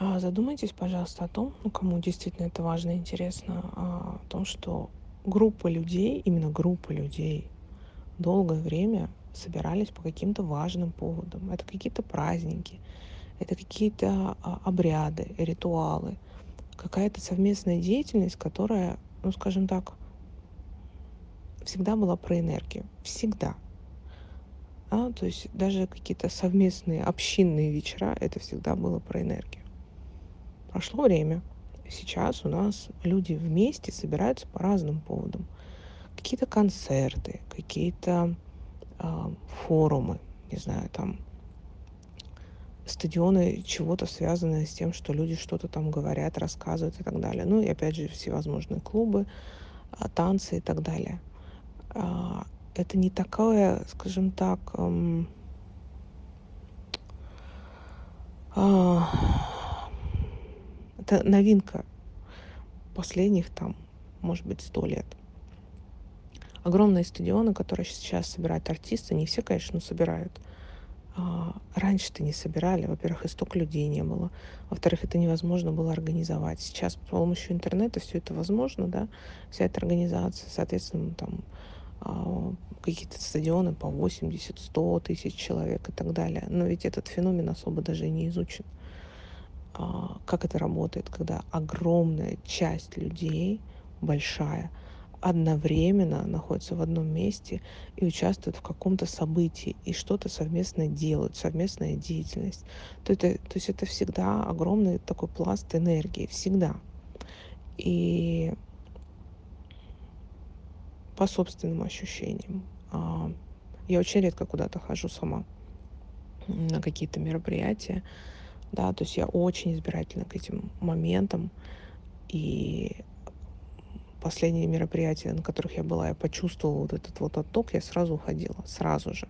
А, задумайтесь, пожалуйста, о том, ну, кому действительно это важно и интересно, а, о том, что группа людей, именно группа людей, долгое время собирались по каким-то важным поводам. Это какие-то праздники, это какие-то а, обряды, ритуалы, какая-то совместная деятельность, которая, ну, скажем так, всегда была про энергию. Всегда. А, то есть даже какие-то совместные общинные вечера, это всегда было про энергию. Прошло время. Сейчас у нас люди вместе собираются по разным поводам. Какие-то концерты, какие-то э, форумы, не знаю, там стадионы чего-то связанное с тем, что люди что-то там говорят, рассказывают и так далее. Ну и опять же всевозможные клубы, а, танцы и так далее. А, это не такое, скажем так, эм, а, это новинка последних там, может быть, сто лет. Огромные стадионы, которые сейчас собирают артисты, не все, конечно, собирают. А, раньше-то не собирали. Во-первых, и столько людей не было. Во-вторых, это невозможно было организовать. Сейчас с помощью интернета все это возможно, да, вся эта организация. Соответственно, там а, какие-то стадионы по 80-100 тысяч человек и так далее. Но ведь этот феномен особо даже не изучен. А, как это работает, когда огромная часть людей, большая, одновременно находится в одном месте и участвуют в каком-то событии и что-то совместно делают, совместная деятельность. То, это, то есть это всегда огромный такой пласт энергии, всегда. И по собственным ощущениям. А, я очень редко куда-то хожу сама на какие-то мероприятия да, то есть я очень избирательна к этим моментам, и последние мероприятия, на которых я была, я почувствовала вот этот вот отток, я сразу уходила, сразу же.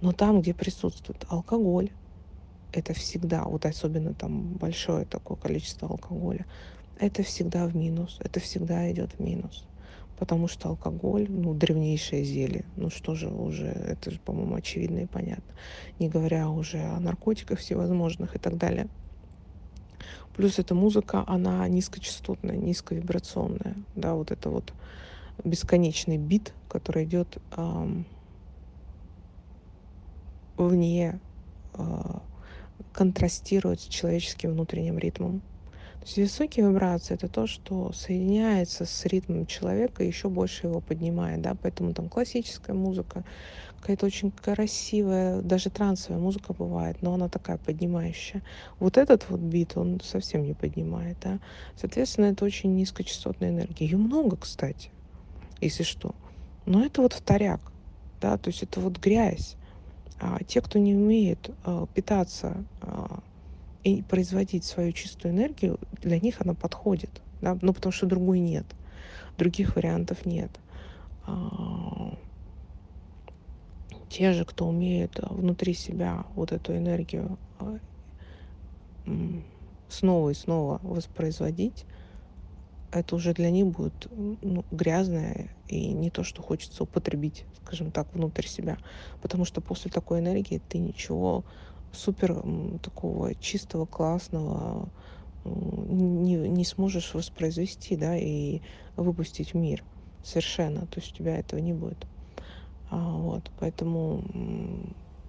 Но там, где присутствует алкоголь, это всегда, вот особенно там большое такое количество алкоголя, это всегда в минус, это всегда идет в минус потому что алкоголь, ну, древнейшее зелье. Ну что же уже, это же, по-моему, очевидно и понятно. Не говоря уже о наркотиках всевозможных и так далее. Плюс эта музыка, она низкочастотная, низковибрационная. Да, вот это вот бесконечный бит, который идет эм, вне, э, контрастирует с человеческим внутренним ритмом. То есть высокие вибрации — это то, что соединяется с ритмом человека и еще больше его поднимает, да, поэтому там классическая музыка, какая-то очень красивая, даже трансовая музыка бывает, но она такая поднимающая. Вот этот вот бит, он совсем не поднимает, да. Соответственно, это очень низкочастотная энергия. Ее много, кстати, если что. Но это вот вторяк, да, то есть это вот грязь. А те, кто не умеет э, питаться э, и производить свою чистую энергию, для них она подходит. Да? Ну, потому что другой нет. Других вариантов нет. А, те же, кто умеет а, внутри себя вот эту энергию а, снова и снова воспроизводить, это уже для них будет ну, грязное и не то, что хочется употребить, скажем так, внутрь себя. Потому что после такой энергии ты ничего супер такого чистого, классного не, не сможешь воспроизвести, да, и выпустить в мир совершенно. То есть у тебя этого не будет. А, вот, поэтому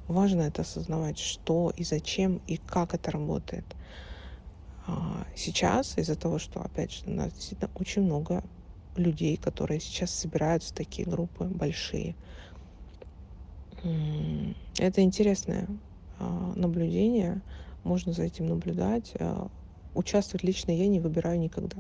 важно это осознавать, что и зачем и как это работает. А, сейчас из-за того, что, опять же, у нас действительно очень много людей, которые сейчас собираются такие группы большие. Это интересная наблюдения, можно за этим наблюдать. А, участвовать лично я не выбираю никогда.